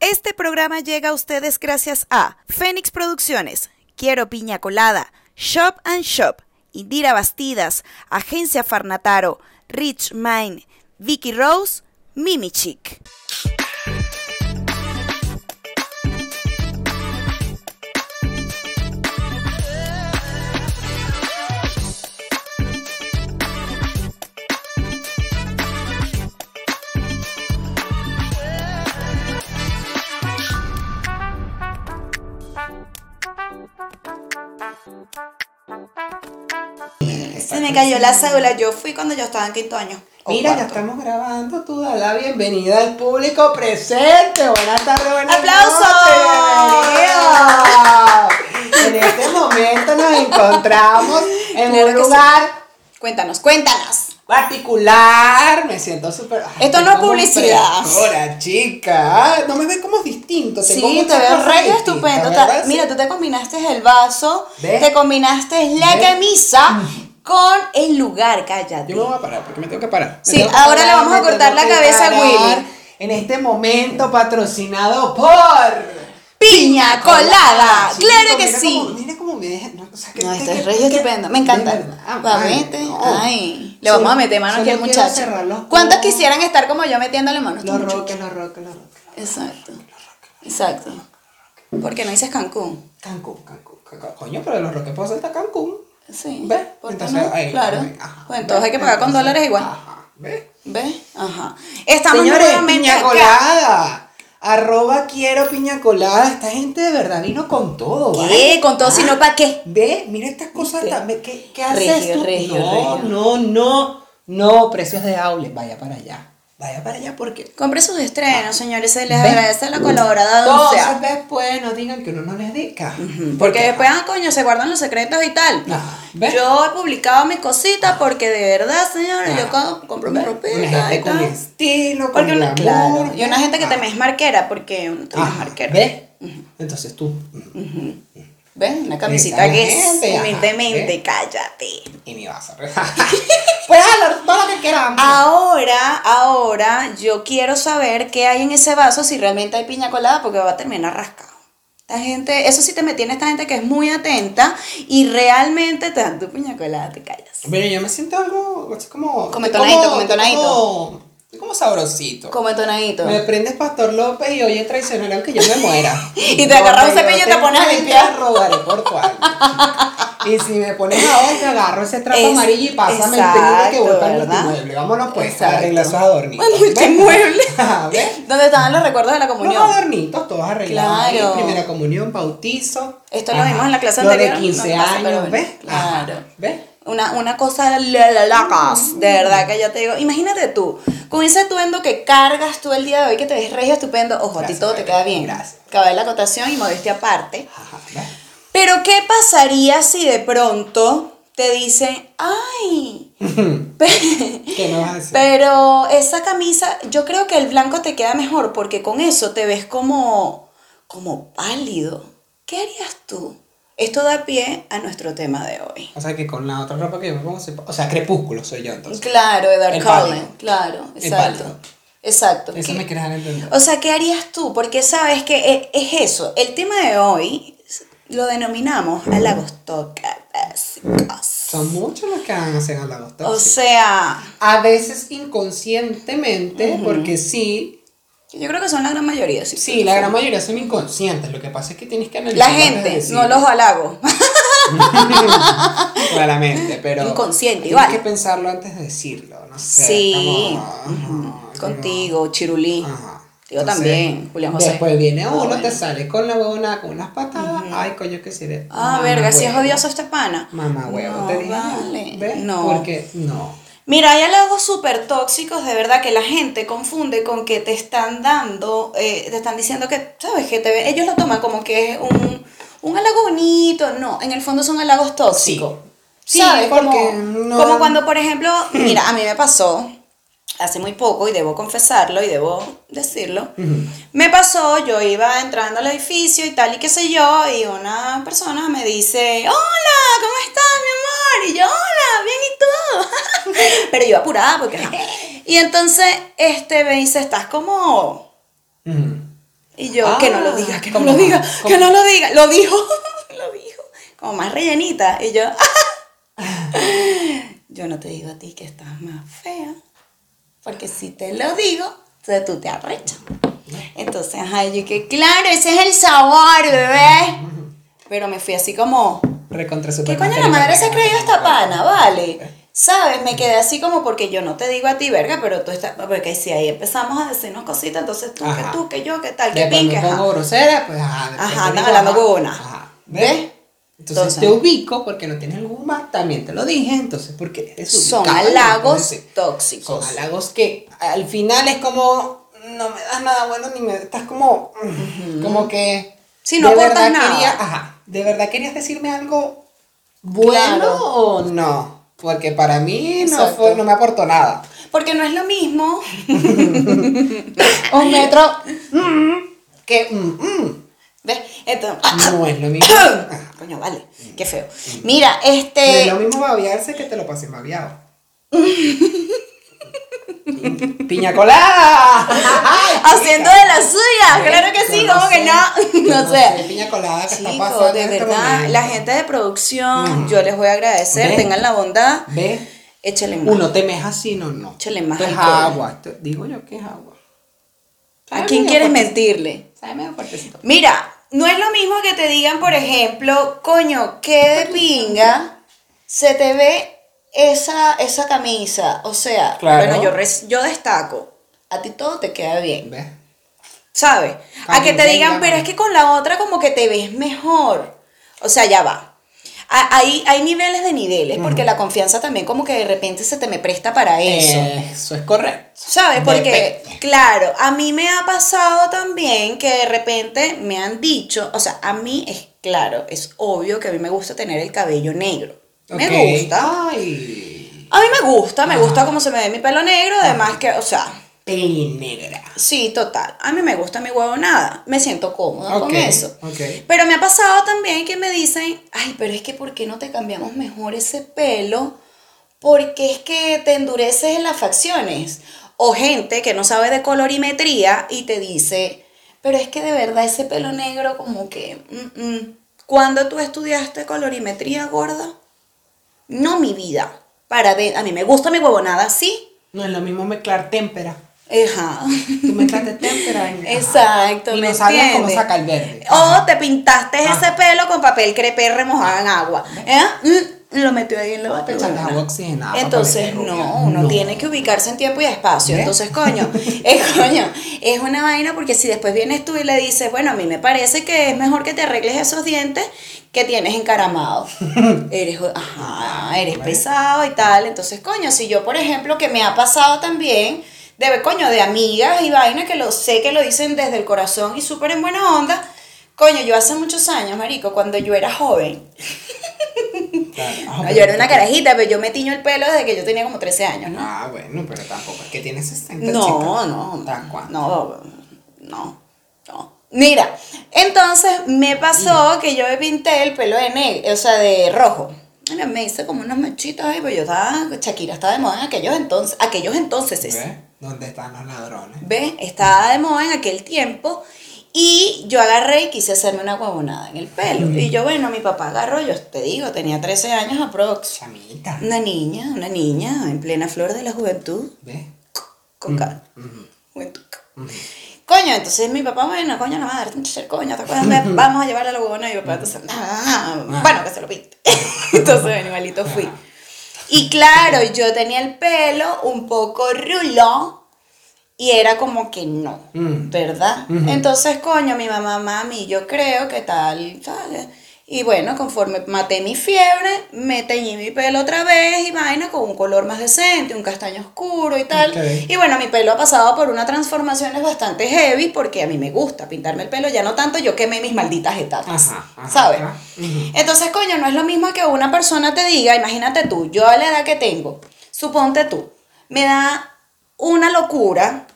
Este programa llega a ustedes gracias a Fénix Producciones, Quiero Piña Colada, Shop and Shop, Indira Bastidas, Agencia Farnataro, Rich Mine, Vicky Rose, Mimi me cayó la cédula, yo fui cuando yo estaba en quinto año. Mira, ya estamos grabando. Tú da la bienvenida al público presente. Buenas tardes, buenas ¡Aplausos! En este momento nos encontramos en Claro un que sí. lugar Cuéntanos, cuéntanos. particular. Me siento súper. Esto no es publicidad. frescora, chica. Ah, No me ves como distinto. Tengo Sí, te cosas re estupendo. Mira, tú te combinaste el vaso, ¿Ves? te combinaste la ¿Ves? camisa con el lugar, cállate. Yo me voy a parar porque me tengo que parar. Me Sí, ahora le vamos a cortar la cabeza a. Willy. En este momento patrocinado por Piña colada, Chico, claro que mira sí. mira cómo me deja. No, o sea, que- No, que- este es que- re que- estupendo. Me encanta. ay, mete. no. Ay, le Solo- vamos a meter mano aquí al muchacho. ¿Cuántos quisieran estar como yo metiéndole mano a este Los roques, los roques, los roques. Exacto. Exacto. ¿Por qué no dices Cancún? Cancún, Cancún, Cancún. Coño, pero de los roques puedo saltar Cancún. Sí. ¿Ves? ¿Por qué Entonces, no? ahí, claro. ajá. Pues entonces ¿Ves? hay que pagar con Entonces, dólares igual. Ajá. ¿Ves? ¿Ves? Ajá. Estamos Señores, nuevamente piña colada. Arroba quiero piña colada. Esta gente de verdad vino con todo, ¿Qué? ¿vale? Con todo, si no, ¿para qué? Ve, mira estas cosas también. ¿Qué, qué Regio, haces tú? regio, no, regio. no, no, no. Precios de outlet. Vaya para allá. Vaya para allá porque. Compre sus estrenos, señores. Se les ¿Ves? agradece la colaboración. Entonces después no digan que uno no les dedica. Porque después, ah, coño, se guardan los secretos y tal. Ah. Yo he publicado mis cositas porque de verdad, señores, yo Ah, co- compro mi ropita Una y gente con tal. estilo, con Porque una, claro, y una gente que Ah, también es marquera, porque uno también es marquera. ¿Ves? Entonces tú. ¿Ves? Una camisita que es humildemente, cállate. Y mi vaso. Puedes hablar todo lo que quieras. Ah, Ahora, ahora, yo quiero saber qué hay en ese vaso, si realmente hay piña colada, porque va a terminar rascado. Esta gente, eso sí te metí en esta gente que es muy atenta y realmente te dan tu piña colada, te callas. Pero yo me siento algo así como. Comentonadito, como- comentonadito. Como, como sabrosito. Como entonadito. Me prendes Pastor López y oye traicionero aunque yo me muera. Y te agarras un Donde cepillo y te pones a limpiar. robaré por tu alma. Y si me pones a hoy, te agarro ese trapo Es- amarillo y pásame exacto, el que voy para ¿verdad? multimueble. Vámonos pues Exacto. a arreglar esos adornitos. Al multimueble. ¿Ves? ¿Dónde estaban los recuerdos de la Los comunión? adornitos, todos arreglados. Claro. Primera comunión, bautizo. Esto lo vimos en la clase Lo anterior, de 15 no pasa, pero años, bueno, ¿ves? claro. Ajá. ¿Ves? Una, una cosa locas, de verdad que yo te digo, imagínate tú, con ese atuendo que cargas tú el día de hoy, que te ves regio estupendo, ojo, a ti todo te queda bien, gracias. cabe la acotación y modestia aparte, pero ¿qué pasaría si de pronto te dicen, ay, pe- ¿Qué me vas a decir? pero esa camisa, yo creo que el blanco te queda mejor, porque con eso te ves como, como pálido, ¿qué harías tú? Esto da pie a nuestro tema de hoy. O sea que con la otra ropa que yo me pongo, o sea, crepúsculo soy yo entonces. Claro, Edward Cullen, claro, exacto. Exacto. Eso ¿Qué- me quieres dar entender. O sea, ¿qué harías tú? Porque sabes que e- es eso. El tema de hoy lo denominamos halagos tóxicos. Son muchos los que van a hacer halagos O tóxicos. sea, A veces inconscientemente, porque sí, yo creo que son la gran mayoría. Sí, sí, la gran mayoría son inconscientes. Lo que pasa es que tienes que analizar. La gente, no los halagos. Claramente, pero. Inconsciente, tienes igual. que pensarlo antes de decirlo. No sé. Sí. como, Ujú. ajá, Contigo, Chirulí. como- ajá. Yo Entonces, también, Julián José. Después viene uno, bueno. te sale con la huevona, con unas patadas. Ay, coño, que sirve. Ah, verga, si es odioso este pana. Mamá huevo, No, te dije. vale. ¿Ves? No. Porque no. Mira, hay halagos súper tóxicos, de verdad, que la gente confunde con que te están dando, eh, te están diciendo que, ¿sabes? Que te ellos lo toman como que es un, un halago bonito. No, en el fondo son halagos tóxicos. Sí, ¿Sabes? porque como, no- como cuando, por ejemplo, mira, a mí me pasó hace muy poco, y debo confesarlo y debo decirlo, me pasó, yo iba entrando al edificio y tal y qué sé yo, y una persona me dice, hola, ¿cómo estás, mi amor? Y yo, hola, bien, ¿y tú? Pero yo apurada porque... Y entonces, este me dice, estás como... Y yo, que no lo Ah, diga, que no lo diga, ¿Cómo? que no lo diga. Lo dijo, lo dijo. Como más rellenita. Y yo, yo no te digo a ti que estás más fea. Porque si te lo digo, entonces tú te arrechas. Entonces, ajá, yo que claro, ese es el sabor, bebé. Pero me fui así como, Recontra ¿qué coño la madre se ha creído esta pana, vale? ¿Sabes? Me quedé así como porque yo no te digo a ti, verga, pero tú estás. Porque si ahí empezamos a decirnos cositas, entonces tú, que Ajá. tú, que yo, que tal, que pin, que ajá. grosera, pues ajá. Ajá, hablando ajá, con una. Ajá. ¿Ves? Entonces, Entonces- te ubico porque no tienes más, también te lo dije, entonces porque eres Son halagos tóxicos. Son halagos que al final es como, no me das nada bueno ni me, estás como, como que... Sí, no aportas nada. quería- ajá, ¿de verdad querías decirme algo bueno Claro. o no? Porque para mí no, fue, no me aportó nada. Porque no es lo mismo. Un metro mm, que mm, mm, ¿Ves? Entonces. no es lo mismo. Ajá. Coño, vale. Qué feo. Mira, No es este. lo mismo babearse que te lo pases babeado. Piña colada. Haciendo de las suyas. Claro que sí, como que no. No sé. Piña colada que está pasando de este verdad, la gente de producción, yo les voy a agradecer. Tengan la bondad. Ve, Échale más. uno te meja así, no, no. Échale más es agua. digo yo que es agua. ¿A quién quieres mentirle? Sabe medio fuertecito. Mira, no es lo mismo que te digan, por ejemplo, coño, qué de pinga se te ve esa, esa camisa. O sea, Claro. bueno, yo, res- yo destaco. A ti todo te queda bien. ¿Ves? ¿Sabes? A que te digan, venga, pero es que con la otra como que te ves mejor. O sea, ya va. Hay, hay niveles de niveles, porque la confianza también como que de repente se te me presta para eso. Eso es correcto. ¿Sabes? Porque, Depende. claro, a mí me ha pasado también que de repente me han dicho, o sea, a mí es claro, es obvio que a mí me gusta tener el cabello negro. Me gusta. Ay. A mí me gusta, me gusta cómo se me ve mi pelo negro, además que, o sea, Peli negra. sí, total. A mí me gusta mi huevo nada. Me siento cómoda con eso. ok. Pero me ha pasado también que me dicen, ay, pero es que ¿por qué no te cambiamos mejor ese pelo? Porque es que te endureces en las facciones. O gente que no sabe de colorimetría y te dice, pero es que de verdad ese pelo negro como que... mm, mm". ¿Cuándo tú estudiaste colorimetría, gorda? No, mi vida. Para de, a mí me gusta mi huevonada, sí. No es lo mismo mezclar témpera. Ajá. Tú mezclaste témpera. en-. Exacto, Y ¿me no sabes cómo entiendes? saca el verde. O te pintaste ese pelo con papel crepé remojado en agua. ¿Eh? Mm, Lo metió ahí en la agua oxigenada. para Entonces, no, uno No. tiene que ubicarse en tiempo y espacio. Entonces, coño, es coño, es una vaina porque si después vienes tú y le dices, bueno, a mí me parece que es mejor que te arregles esos dientes que tienes encaramados. eres, ajá, eres pesado y tal. Entonces, coño, si yo, por ejemplo, que me ha pasado también, de, coño, de amigas y vainas que lo sé que lo dicen desde el corazón y súper en buena onda. Coño, yo hace muchos años, marico, cuando yo era joven, Claro. No, pero- yo era una carajita, pero yo me tiño el pelo desde que yo tenía como 13 años, ¿no? Ah, bueno, pero tampoco es que tienes 60 No, no, ¿Tan cuánto? no, no, no. Mira, entonces me pasó que yo me pinté el pelo de negro, o sea, de rojo. Mira, Me hice como unos mechitos ahí, pero yo estaba, Shakira estaba de moda en aquellos entonces, aquellos entonces, es. ¿Ves? ¿Dónde están los ladrones? ¿Ve? Estaba de moda en aquel tiempo y yo agarré y quise hacerme una huevonada en el pelo. Y yo, bueno, mi papá agarró, yo te digo, tenía 13 años aprox. Una niña, una niña en plena flor de la juventud, ¿Ves? con calma. Juventud. Coño, entonces mi papá, bueno, coño, la madre, muchacho, coño, ¿te acuerdas? Vamos a llevarle a la huevona y mi papá, entonces, ah, bueno, que se lo pinte. entonces, bueno, igualito fui. Y claro, yo tenía el pelo un poco rulo y era como que no, Mm. ¿verdad? Entonces, coño, mi mamá, mami, yo creo que tal, tal. Y bueno, conforme maté mi fiebre, me teñí mi pelo otra vez y vaina con un color más decente, un castaño oscuro y tal. Y bueno, mi pelo ha pasado por unas transformaciones bastante heavy porque a mí me gusta pintarme el pelo, ya no tanto, yo quemé mis malditas etapas. Ajá, ajá, ¿Sabes? ajá. Entonces, coño, no es lo mismo que una persona te diga, imagínate tú, yo a la edad que tengo, suponte tú, me da una locura,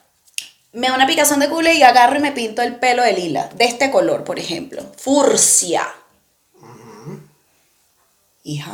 me da una picazón de culo y agarro y me pinto el pelo de lila, de este color, por ejemplo. Furcia. Hija,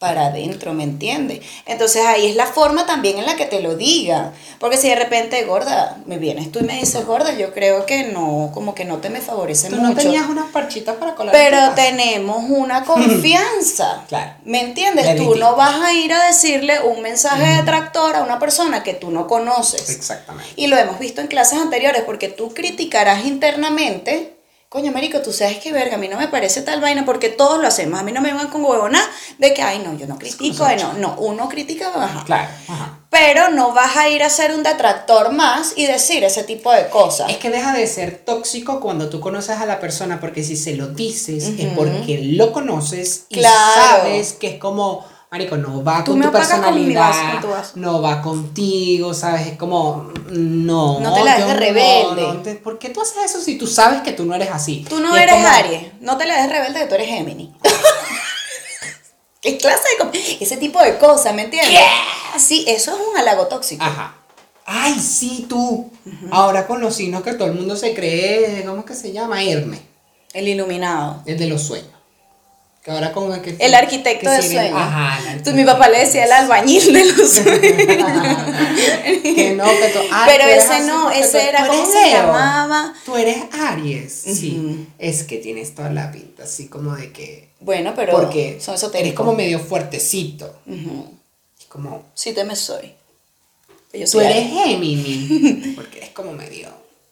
para adentro, ¿me entiendes? Entonces ahí es la forma también en la que te lo diga. Porque si de repente, gorda, me vienes tú y me dices, gorda, yo creo que no, como que no te me favorece Tú mucho. no tenías unas parchitas para colar. Pero tenemos una confianza. Claro. ¿Me entiendes? Tú no vas a ir a decirle un mensaje detractor a una persona que tú no conoces. Exactamente. Y lo hemos visto en clases anteriores, porque tú criticarás internamente. Coño, Marico, tú sabes que verga, a mí no me parece tal vaina porque todos lo hacemos. A mí no me van con huevona de que, ay, no, yo no critico, no, no, uno critica, ajá. Claro. Ajá. Pero no vas a ir a ser un detractor más y decir ese tipo de cosas. Es que deja de ser tóxico cuando tú conoces a la persona, porque si se lo dices es porque lo conoces y Claro. sabes que es como, marico, no va con tu apagas con mi personalidad, vaso, con tu vaso. no va contigo, ¿sabes? Es como, no. No te la des de rebelde. no te- ¿Por qué tú haces eso si tú sabes que tú no eres así? Tú no eres como- Aries, no te la des rebelde que tú eres Géminis. ¿Qué clase de... Ese tipo de cosas, ¿me entiendes? Sí, eso es un halago tóxico. Ajá. Ay, sí, tú. Ahora con los signos que todo el mundo se cree, ¿cómo es que se llama? Hermes. El iluminado. Es de los sueños. Que ahora con el que El arquitecto que de sueños. Ajá, el Tú, arquitecto. mi papá le decía el albañil de los sueños. que no, que tú, ay, Pero tú ese así no, ese era tú como eres se llamaba. Tú eres Aries. Sí. Es que tienes toda la pinta así como de que. Bueno, pero porque son eres como medio fuertecito. Es como. Sí te me soy. Yo Tú eres. Géminis. Porque eres como medio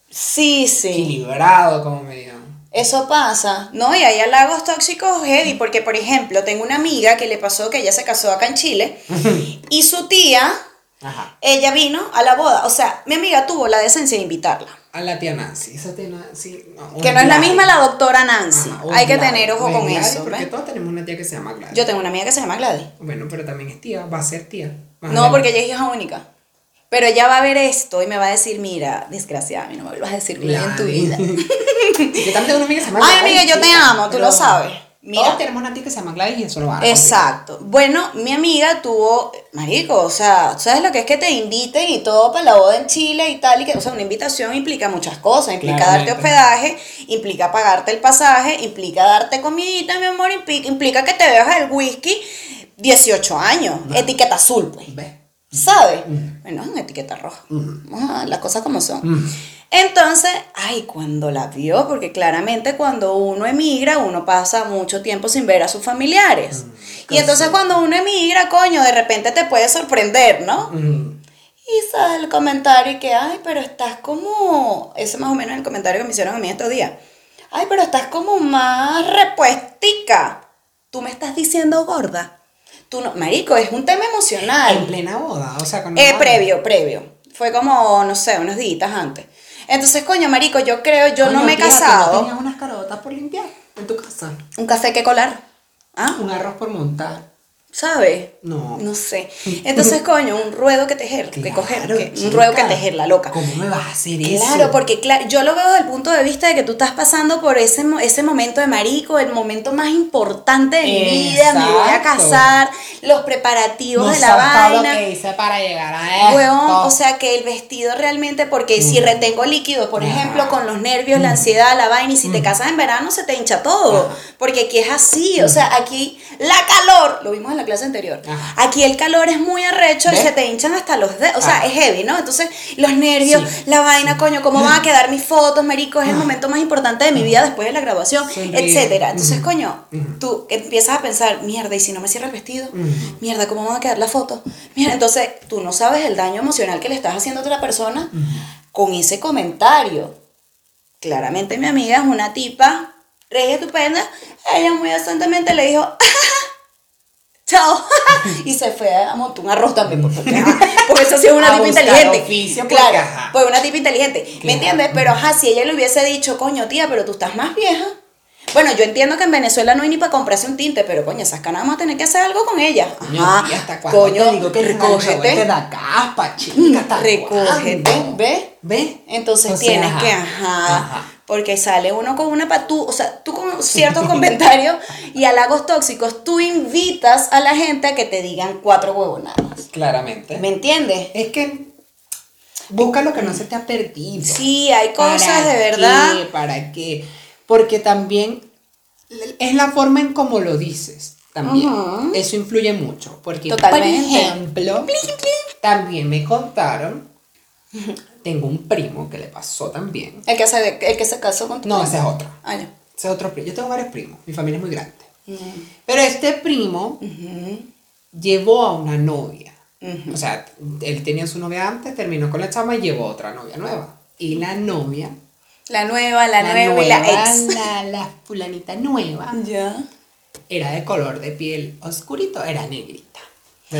Sí, sí. equilibrado, como medio. Eso pasa, ¿no? Y hay halagos tóxicos heavy, porque por ejemplo, tengo una amiga que le pasó que ella se casó acá en Chile y su tía, Ajá. ella vino a la boda. O sea, mi amiga tuvo la decencia de invitarla. A la tía Nancy. Esa tía Nancy. No, Que no es la misma la doctora Nancy. Ajá, Hay que Gladys, tener ojo con Gladys, eso. Porque ¿ves? todos tenemos una tía que se llama Gladys. Yo tengo una amiga que se llama Gladys. Bueno, pero también es tía, va a ser tía. Más No, porque ella es hija única. Pero ella va a ver esto y me va a decir, mira, desgraciada, a mí no me vuelvas a decir Gladys en tu vida. Yo también tengo una amiga que se llama Ay, amiga, yo te amo, tú lo sabes. Mira. Todos tenemos una tía que se llama Gladys y eso lo va a Exacto. Bueno, mi amiga tuvo, marico, o sea, ¿sabes lo que es que te inviten y todo para la boda en Chile y tal? Y que, o sea, una invitación implica muchas cosas. Implica Claramente. darte hospedaje, implica pagarte el pasaje, implica darte comidita, mi amor, implica, implica que te bebas el whisky 18 años. Etiqueta azul, pues. ¿Ves? ¿Sabes? Bueno, es una etiqueta roja. Las cosas como son. Entonces, ay, cuando la vio, porque claramente cuando uno emigra, uno pasa mucho tiempo sin ver a sus familiares. y entonces cuando uno emigra, coño, de repente te puede sorprender, ¿no? Y sale el comentario y que, ay, pero estás como, ese más o menos es el comentario que me hicieron a mí estos días. Ay, pero estás como más repuestica. Tú me estás diciendo gorda. Tú no, marico, es un tema emocional. En plena boda, o sea, cuando Eh, previo, previo. Fue como, no sé, unos días antes. Entonces, coño, marico, yo creo, yo no me he tía, ¿tú casado. ¿No tenías unas carotas por limpiar en tu casa? Un café que colar. ¿Ah? Un arroz por montar. ¿Sabes? No. No sé. Entonces, coño, un ruedo que tejer, que coger, que- chica. un ruedo que tejer, la loca. ¿Cómo me vas a hacer eso? Claro, porque claro, yo lo veo desde el punto de vista de que tú estás pasando por ese, ese momento de marico, el momento más importante de mi vida, me voy a casar, los preparativos no de la sabes todo lo vaina. que hice para llegar a esto. O sea que el vestido realmente, porque si retengo líquido, por ejemplo, con los nervios, la ansiedad, la vaina, y si te casas en verano se te hincha todo, porque aquí es así, o sea, aquí la calor, lo vimos en la clase anterior, Ajá. aquí el calor es muy arrecho y se te hinchan hasta los dedos, o sea, Ajá. es heavy, ¿no? Entonces, los nervios, Sí. la vaina, coño, cómo van a quedar mis fotos, marico, es el momento más importante de mi vida después de la graduación, etcétera. Entonces, coño, tú empiezas a pensar, mierda, y si no me cierra el vestido, mierda, ¿cómo van a quedar las fotos? Mira, entonces tú no sabes el daño emocional que le estás haciendo a otra persona con ese comentario. Claramente mi amiga es una tipa re estupenda. Ella muy decentemente le dijo, chao. y se fue a montar un arroz también, porque, porque eso sí es una tipa inteligente. oficio, claro, ajá. pues una tipa inteligente. ¿Me entiendes? Pero ajá, si ella le hubiese dicho, coño, tía, pero tú estás más vieja. Bueno, yo entiendo que en Venezuela no hay ni para comprarse un tinte, pero coño, esas canas vamos a tener que hacer algo con ellas. Coño, Ajá, tía, ¿hasta cuándo coño, te digo que recógete. te da caspa, chica? ¿hasta Recógete? ¿ves? ¿Ves? Entonces O sea, tienes ajá, que, ajá, ajá. Porque sale uno con una pa tú, o sea, tú con ciertos comentarios y halagos tóxicos, tú invitas a la gente a que te digan cuatro huevonadas. Claramente. ¿Me entiendes? Es que Busca lo que no se te ha perdido. Sí, hay cosas ¿Para de verdad. qué? ¿Para qué? Porque también es la forma en cómo lo dices. También. Eso influye mucho. Porque, Totalmente. por ejemplo, también me contaron. Tengo un primo que le pasó también. El que se, el que se casó con tu No, primo. ese es otro. Ah, ya. Ese es otro primo. Yo tengo varios primos. Mi familia es muy grande. Mm. Pero este primo llevó a una novia. O sea, él tenía su novia antes, terminó con la chama y llevó otra novia nueva. Y la novia, La nueva, la, nueva, y la ex. La, la fulanita nueva, Ya. era de color de piel oscurito, era negrita.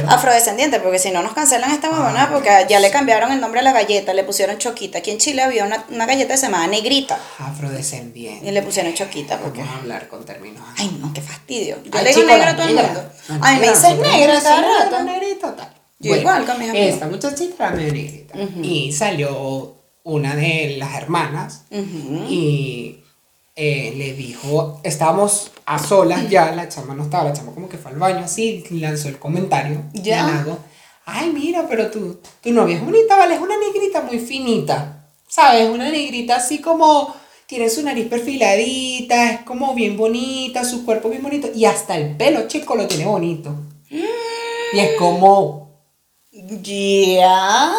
Afrodescendiente, porque si no nos cancelan esta huevona, Ah, porque ya le cambiaron el nombre a la galleta, le pusieron choquita. Aquí en Chile había una, una galleta que se llamaba negrita. Afrodescendiente. Y le pusieron choquita porque. Vamos a hablar con términos. Ay, no, qué fastidio. Yo Ay, le digo chico, negra a todo el mundo. La Ay, me dices negra cada rato. negrita, tal. Yo igual con mis amigos. Esta muchachita era negrita. Y salió una de las hermanas y eh, le dijo, estábamos a solas ya, la chama no estaba, la chama como que fue al baño así, lanzó el comentario. Ya. Ay, mira, pero tu, tu novia es bonita, vale, es una negrita muy finita, ¿sabes? Una negrita así como, tiene su nariz perfiladita, es como bien bonita, su cuerpo bien bonito, y hasta el pelo, chico, lo tiene bonito. Y es como, Ya.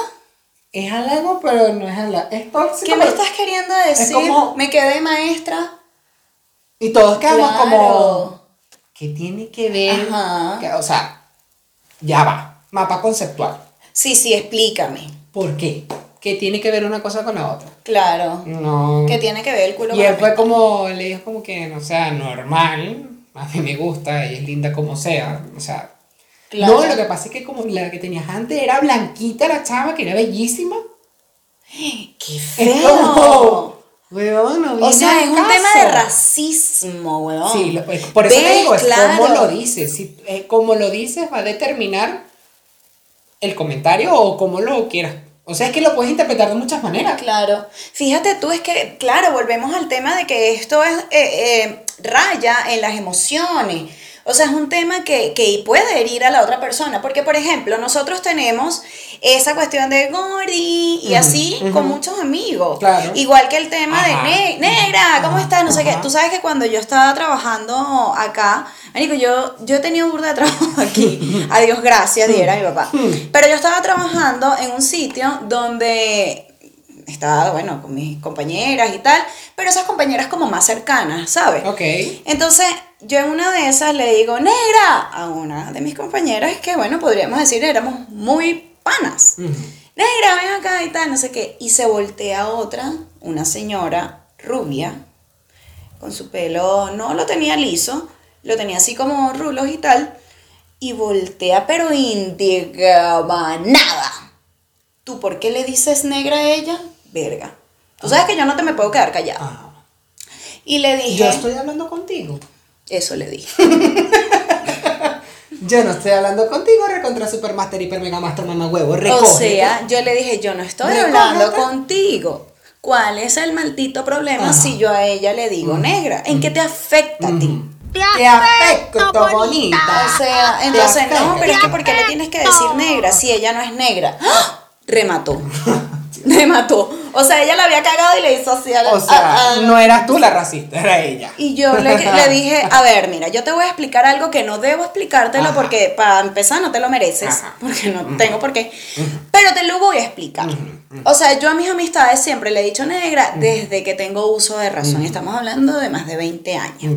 Es halago, pero no es halago, es tóxico. ¿Qué me estás queriendo decir? como- Me quedé maestra. Y todos quedamos Claro. como, ¿qué tiene que ver? Ajá. Que, o sea, ya va, mapa conceptual. Sí, sí, explícame. ¿Por qué? ¿Qué tiene que ver una cosa con la otra? Claro. No. ¿Qué tiene que ver el culo Y con él la fue como, le dijo como que, no sea, normal, a mí me gusta y es linda como sea, o sea. Claro. No, lo que pasa es que como la que tenías antes era blanquita la chava, que era bellísima. ¡Qué feo! como, weón, no O sea, es un caso. tema de racismo, weón. Sí, lo- es- por eso te digo, es claro. cómo lo dices. Si, eh, cómo lo dices va a determinar el comentario o cómo lo quieras. O sea, es que lo puedes interpretar de muchas maneras. Claro. Fíjate tú, es que, claro, volvemos al tema de que esto es eh, eh, raya en las emociones. O sea, es un tema que, que puede herir a la otra persona. Porque, por ejemplo, nosotros tenemos esa cuestión de gordi y así con muchos amigos. Claro. Igual que el tema Ajá. de "Ne- negra, ¿cómo estás? No sé qué. Tú sabes que cuando yo estaba trabajando acá, Marico, yo, yo he tenido burda de trabajo aquí. A Dios gracias, diera mi papá. Pero yo estaba trabajando en un sitio donde estaba, bueno, con mis compañeras y tal, pero esas compañeras como más cercanas, ¿sabes? Ok. Entonces, yo en una de esas le digo, negra, a una de mis compañeras que, bueno, podríamos decir, éramos muy panas. Ujú. Negra, ven acá y tal, no sé qué. Y se voltea otra, una señora rubia, con su pelo, no lo tenía liso, lo tenía así como rulos y tal, y voltea, pero indigaba nada. ¿Tú por qué le dices negra a ella? Verga. Tú sabes que yo no te me puedo quedar callada. Ajá. Y le dije, Yo estoy hablando contigo. Eso le dije. Yo no estoy hablando contigo, recontra Supermaster, Hiper Mega Master, Mamá Huevo. O Recógete. sea, yo le dije, yo no estoy Recógete. hablando contigo. ¿Cuál es el maldito problema Ajá. si yo a ella le digo negra? ¿En qué te afecta a ti? Te afecto, bonita. O sea, entonces, no, pero es que ¿por qué le tienes que decir negra si ella no es negra? ¡Ah! Remató. Remató. O sea, ella la había cagado y le hizo así a la- O sea, a- a- no eras tú la racista, era ella. Y yo le, le dije, a ver, mira, yo te voy a explicar algo que no debo explicártelo Ajá. porque para empezar no te lo mereces, Ajá. porque no tengo por qué, pero te lo voy a explicar. O sea, yo a mis amistades siempre le he dicho negra desde que tengo uso de razón, estamos hablando de más de 20 años.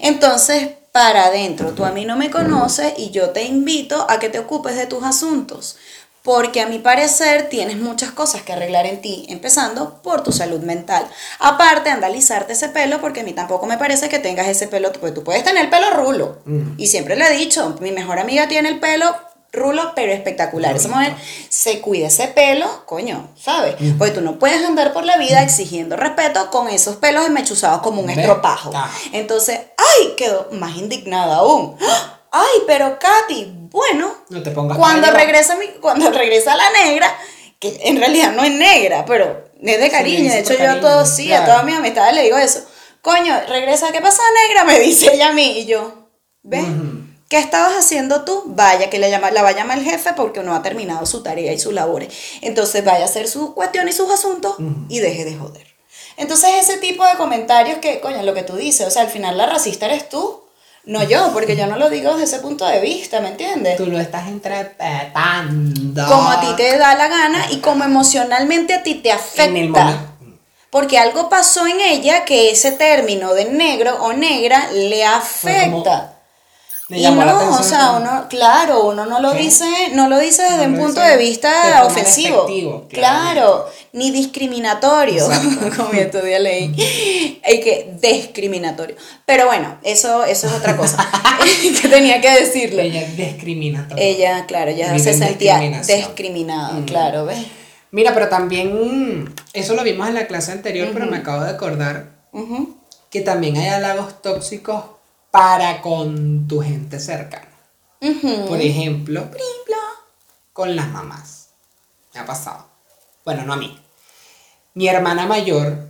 Entonces, para adentro, tú a mí no me conoces y yo te invito a que te ocupes de tus asuntos. Porque a mi parecer tienes muchas cosas que arreglar en ti, empezando por tu salud mental. Aparte, andalizarte ese pelo, porque a mí tampoco me parece que tengas ese pelo, porque tú puedes tener el pelo rulo. Mm. Y siempre le he dicho, mi mejor amiga tiene el pelo rulo, pero espectacular. Esa mujer se cuida ese pelo, coño, ¿sabes? Mm. Porque tú no puedes andar por la vida exigiendo respeto con esos pelos enmechuzados como un estropajo. Ajá. Entonces, ¡ay! Quedó más indignada aún. ¡Ay, pero Katy! Bueno, No te pongas cuando regresa, mi, cuando regresa la negra, que en realidad no es negra, pero es de cariño. dice de hecho, yo a todos, sí, a claro. todas mis amistades le digo eso. Coño, regresa, ¿qué pasa, negra? Me dice ella a mí. Y yo, ¿ves? ¿Qué estabas haciendo tú? Vaya, que le llama, la va a llamar el jefe porque no ha terminado su tarea y sus labores. Entonces vaya a hacer su cuestión y sus asuntos y deje de joder. Entonces ese tipo de comentarios que, coño, lo que tú dices, o sea, al final la racista eres tú, no yo, porque yo no lo digo desde ese punto de vista, ¿me entiendes? Tú lo estás interpretando. Como a ti te da la gana y como emocionalmente a ti te afecta. Porque algo pasó en ella que ese término de negro o negra le afecta. Le y la no, o sea, uno, claro, uno no lo ¿Qué? dice, no lo dice desde No un punto de vista ofensivo. Claro, ni discriminatorio, como yo estudié ley. Hay que discriminatorio. Pero bueno, eso, eso es otra cosa que tenía que decirle. Ella es discriminatoria. Ella, claro, ya Vive se en sentía discriminada, Mm. claro, ¿ves? Mira, pero también, eso lo vimos en la clase anterior, pero me acabo de acordar que también hay halagos tóxicos para con tu gente cercana. Por ejemplo, Por ejemplo. con las mamás. Me ha pasado. Bueno, no a mí. Mi hermana mayor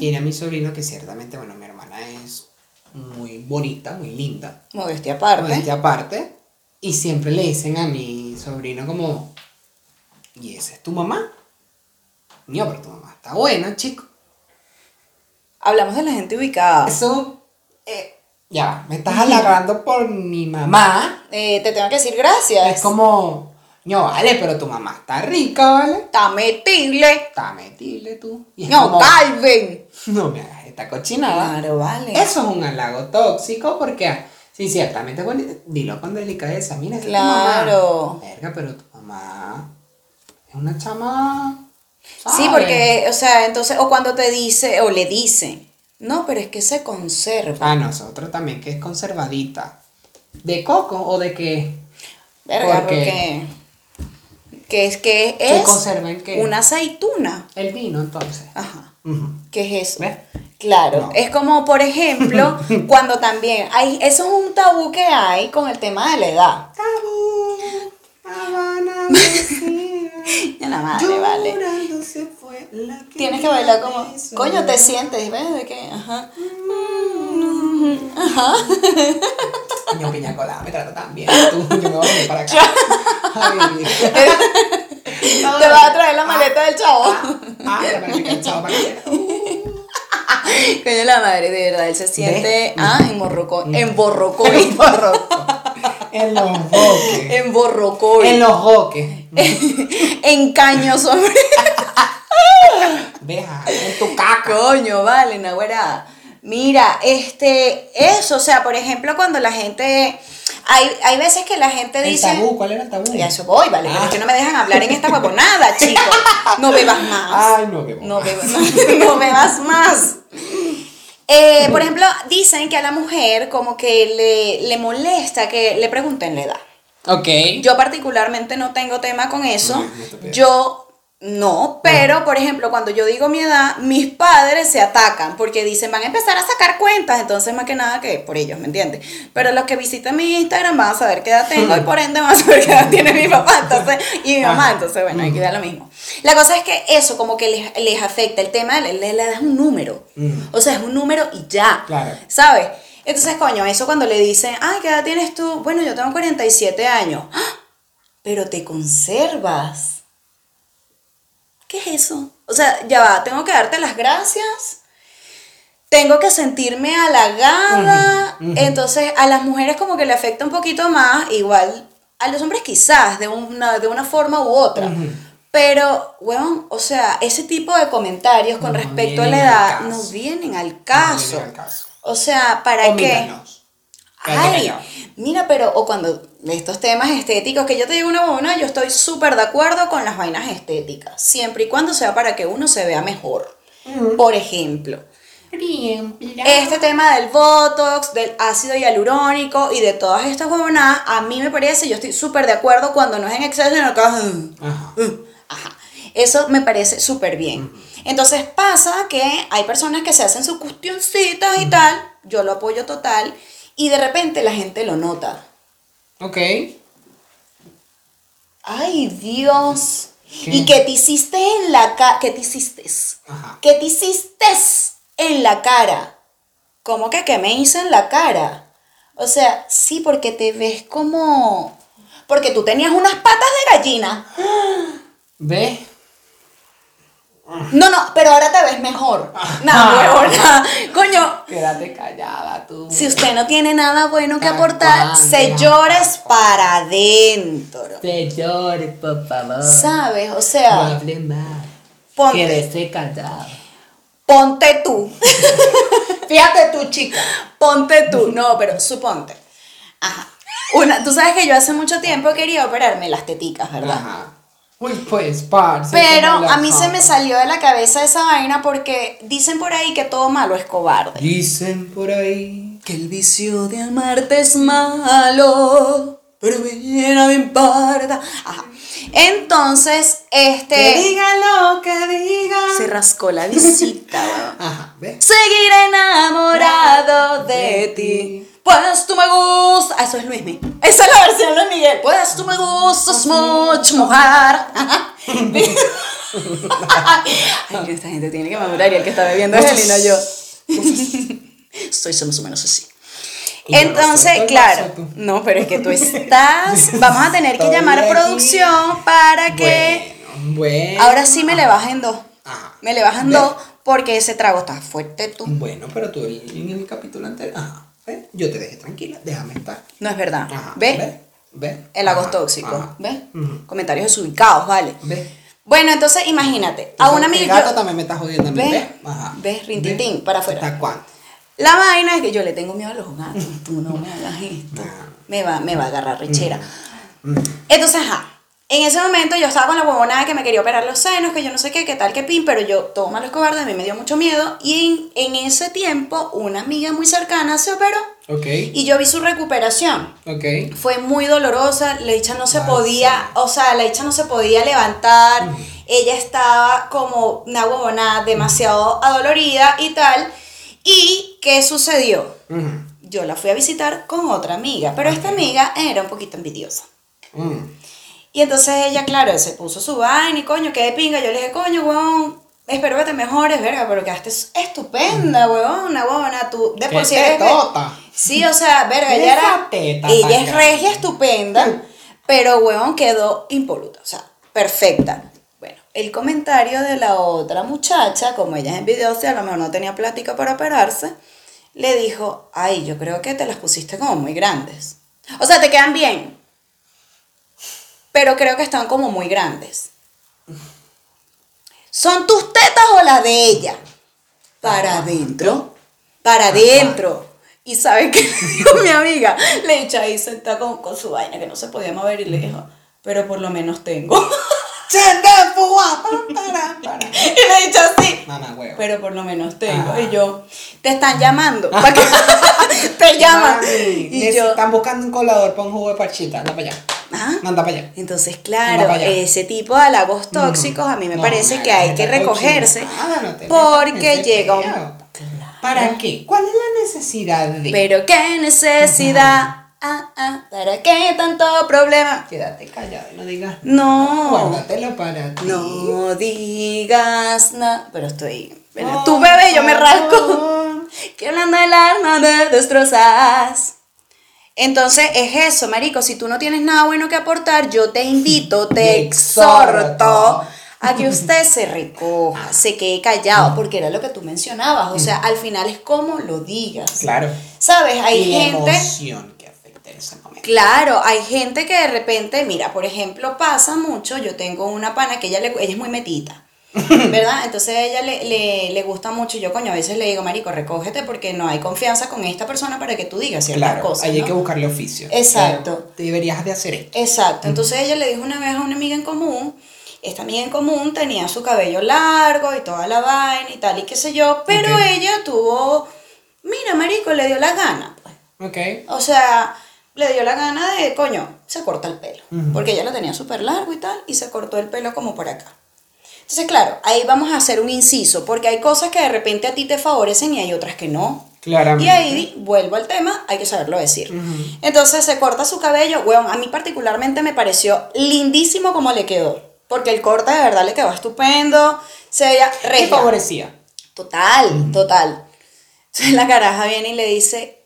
tiene a mi sobrino que ciertamente, bueno, mi hermana es muy bonita, muy linda. Modestia aparte. Modestia aparte. Y siempre le dicen a mi sobrino como, ¿y esa es tu mamá? No, pero tu mamá está buena, chico. Hablamos de la gente ubicada. Eso, eh, ya, me estás halagando por mi mamá. Eh, te tengo que decir gracias. Es como, no, vale, pero tu mamá está rica, ¿vale? Está metible. Está metile tú. Y es No, como, Calvin. no me hagas esta cochinada. Claro, vale. Eso es un halago tóxico porque, sí, ciertamente, bueno, dilo con delicadeza. Mira, es tu Claro. mamá. Verga, pero tu mamá es una chama. Sí, porque, o sea, entonces, o cuando te dice, o le dice, no, pero es que se conserva. A nosotros también, que es conservadita. ¿De coco o de qué? Verga, ¿por qué? porque. Que es que ¿Se es qué? una aceituna. El vino, entonces. Ajá. ¿Qué es eso? ¿Ves? Claro, No. es como por ejemplo cuando también hay, eso es un tabú que hay con el tema de la edad. Tabú, Habana Ya la madre, vale. se fue la que Tienes que bailar como, hizo coño, te sientes, ¿ves? De que, ajá. Coño, piña colada, me trata tan bien. Tú, yo me voy a venir para acá. A vivir. Te vas a traer la maleta del chavo. Ah, ah, la marica, el chavo para que- Coño, la madre, de verdad, él se siente, ¿Ves? ah, en borrocoy, en borrocoy, En los boques. en borrocoy, En los boques. En caño sobre, Deja, en tu caca. coño, vale, Nahuera. Mira, este, eso, o sea, por ejemplo, cuando la gente, hay, hay veces que la gente El dice, tabú, ¿cuál era el tabú? Ya eso voy, vale, pero Ah. es que no me dejan hablar en esta huevonada, chico. No bebas más. Ay, no, bebo. No bebas más. No bebas más. Eh, por ejemplo, dicen que a la mujer como que le, le molesta que le pregunten la edad. Ok. Yo particularmente no tengo tema con eso. No, no te pego. Yo no, pero por ejemplo, cuando yo digo mi edad, mis padres se atacan porque dicen, van a empezar a sacar cuentas, entonces más que nada que por ellos, ¿me entiendes? Pero los que visiten mi Instagram van a saber qué edad tengo y por ende van a saber qué edad tiene mi papá entonces, y mi mamá, Ajá. entonces bueno, aquí da lo mismo. La cosa es que eso como que les, les afecta, el tema de la edad es un número, o sea, es un número y ya, Claro. ¿sabes? Entonces, coño, eso cuando le dicen, ay, ¿qué edad tienes tú? Bueno, yo tengo 47 años. ¡Ah! Pero te conservas. ¿Qué es eso? O sea, ya va, tengo que darte las gracias. Tengo que sentirme halagada. Entonces, a las mujeres como que le afecta un poquito más, igual a los hombres quizás, de una, de una forma u otra. Pero, weón, o sea, ese tipo de comentarios con No respecto a la vienen edad no vienen al No caso. viene al caso. O sea, ¿para qué? Omítanos. Quédate Ay, mira, pero, o cuando de estos temas estéticos, que yo te digo una buena, yo estoy súper de acuerdo con las vainas estéticas, siempre y cuando sea para que uno se vea mejor. Por ejemplo, este tema del Botox, del ácido hialurónico y de todas estas huevonadas, a mí me parece, yo estoy súper de acuerdo cuando no es en exceso, sino que... Ajá. Ajá. Eso me parece súper bien. Entonces pasa que hay personas que se hacen sus cuestioncitas y tal, yo lo apoyo total, y de repente la gente lo nota. Ok. Ay, Dios. ¿Qué? ¿Y qué te hiciste en la cara? ¿Qué te hiciste? Ajá. ¿Qué te hiciste en la cara? ¿Cómo que qué me hice en la cara? O sea, sí, porque te ves como... Porque tú tenías unas patas de gallina. ¿Ves? No, no, pero ahora te ves mejor. No, huevona. Coño, Quédate callada tú. si usted no tiene nada bueno que aportar, tal cual. para adentro. Señores, por favor. ¿Sabes? O No sea, hable más. ponte, Quédese callado. ponte tú. Fíjate tú, chica. Ponte tú. No, pero suponte. Ajá. Una, tú sabes que yo hace mucho tiempo quería operarme las teticas, ¿verdad? Ajá. Uy, pues, parce. Pero a mí se me salió de la cabeza esa vaina porque dicen por ahí que todo malo es cobarde. Dicen por ahí. Que el vicio de amarte es malo, pero bien no me importa. Ajá. Entonces, Que este. diga lo que diga. Se rascó la visita. Ajá, ¿ves? Seguir enamorado de ti. Pues tú me gustas. Ah, eso es Luismi. Esa es la versión de Miguel. Pues tú me gustas mucho, mujer. Ay, esta gente tiene que madurar y el que está bebiendo es él y no yo. Estoy más o menos así. No Entonces, soy, claro, no soy pero es que tú estás. Vamos a tener que llamar a producción para que. Bueno, bueno. Ahora sí me le bajen dos. Ajá. Me le bajan dos porque ese trago está fuerte tú. Bueno, pero tú en el capítulo anterior. Ajá. ¿Ves? Yo te dejé tranquila, déjame estar. No es verdad. Ajá. ¿Ves? ¿Ves? ¿Ves? El Ajá, tóxico. ajá. ¿Ves? Ujú. Comentarios desubicados, ¿vale? ¿Ves? Bueno, entonces imagínate, a una El amiga. gato yo- también me está jodiendo a mí. ¿Ves? ¿Ves? Ajá. ¿Ves? Rintintín, para afuera. ¿Hasta cuánto? La vaina es que yo le tengo miedo a los gatos. Tú no me hagas esto. Ah. Me va, me va a agarrar rechera. Mm. Entonces, ajá. En ese momento yo estaba con la huevona de que me quería operar los senos, que yo no sé qué, qué tal, qué pin, pero yo, todo malo es cobarde, a mí me dio mucho miedo. Y en, en ese tiempo, una amiga muy cercana se operó Ok. y yo vi su recuperación. Ok. Fue muy dolorosa, la hecha no se Ah, podía, o sea, la hecha no se podía levantar, ella estaba como una huevona demasiado adolorida y tal. ¿Y qué sucedió? Yo la fui a visitar con otra amiga, pero esta amiga era un poquito envidiosa. Mm. Y entonces ella, claro, se puso su vaina y coño, qué de pinga. Yo le dije, coño, weón, espero que te mejores, verga, pero quedaste estupenda, weón, una huevona, tú de por sí eres-. Sí, o sea, verga, ella era. teta ella es regia, estupenda, pero weón quedó impoluta, o sea, perfecta. Bueno, el comentario de la otra muchacha, como ella es envidiosa a lo mejor no tenía plática para operarse, le dijo, ay, yo creo que te las pusiste como muy grandes. O sea, te quedan bien, pero creo que están como muy grandes. ¿Son tus tetas o las de ella? Para adentro. Para adentro. ¿Y sabe dijo mi amiga? Le echa ahí sentada con, con su vaina que no se podía mover y le dijo, pero por lo menos tengo. Y le echa así. Mamá, huevo. Pero por lo menos tengo. Ah. Y yo, te están llamando. ¿Para qué? te llaman. Mami, Y yo, Están buscando un colador para un jugo de parchita. Anda para allá. ¿Ah? Anda para allá. Entonces, claro, allá. ese tipo de halagos tóxicos a mí me No, parece no, que hay que recogerse metas porque llega un... ¿Para qué? ¿Cuál es la necesidad de? Pero qué necesidad, ah, ah, ¿para qué tanto problema? Quédate callado y no digas. No, Guárdatelo para ti. no digas nada, pero estoy... Bueno, tú bebé, yo me rasco. Que hablando del alma me destrozas. Entonces es eso, marico. Si tú no tienes nada bueno que aportar, yo te invito, te exhorto a que usted se recoja, se quede callado, porque era lo que tú mencionabas. O sea, al final es como lo digas. Claro. ¿Sabes? Hay y gente. emoción que afecta en ese momento. Claro, hay gente que de repente, mira, por ejemplo, pasa mucho, yo tengo una pana que ella, le, ella es muy metita, ¿verdad? Entonces a ella le, le, le gusta mucho, yo coño, a veces le digo, marico, recógete porque no hay confianza con esta persona para que tú digas ciertas Claro, cosas. ahí hay que buscarle oficio. Exacto. Te deberías de hacer esto. Exacto, entonces ella le dijo una vez a una amiga en común, esta amiga en común tenía su cabello largo y toda la vaina y tal y qué sé yo, pero ella tuvo, mira, marico, le dio la gana, pues. Ok. O sea, le dio la gana de, coño, se corta el pelo. Porque ella lo tenía súper largo y tal, y se cortó el pelo como por acá. Entonces, claro, ahí vamos a hacer un inciso, porque hay cosas que de repente a ti te favorecen y hay otras que no. Claramente. Y ahí vuelvo al tema, hay que saberlo decir. Entonces se corta su cabello, weón, a mí particularmente me pareció lindísimo como le quedó. Porque el corte de verdad le quedó estupendo, se veía regia. favorecía. Total, total. Entonces la caraja viene y le dice,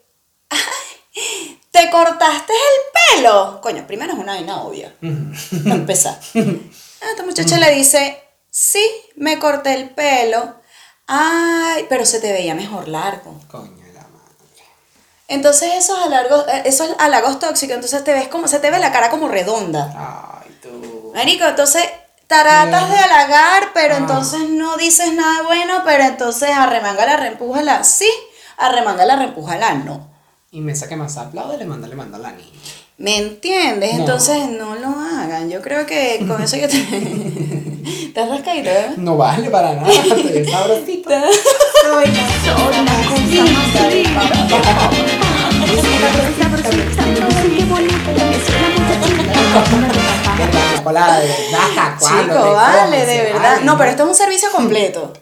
"Ay, ¿te cortaste el pelo? Coño, primero es una vaina obvia. Para empezar. Esta muchacha le dice, sí, me corté el pelo. Ay, pero se te veía mejor largo. Coño de la madre. Entonces esos halagos, eh, esos halagos tóxicos, entonces te ves como, se te ve la cara como redonda. Ay, tú. Marico, entonces tratas de halagar, pero Ah. entonces no dices nada bueno, pero entonces arremángala, reempújala, sí, arremángala, reempújala, no. Y Mesa que más aplaude, le manda, le manda a la niña. ¿Me entiendes? No. Entonces no lo hagan. Yo creo que con eso que te... ¿Te has rascadito, eh? No vale para nada, estoy sabrosita. Soy la sola Hola, de verdad, ¿hasta cuándo? Chico, vale, de verdad. No, pero esto es un servicio completo.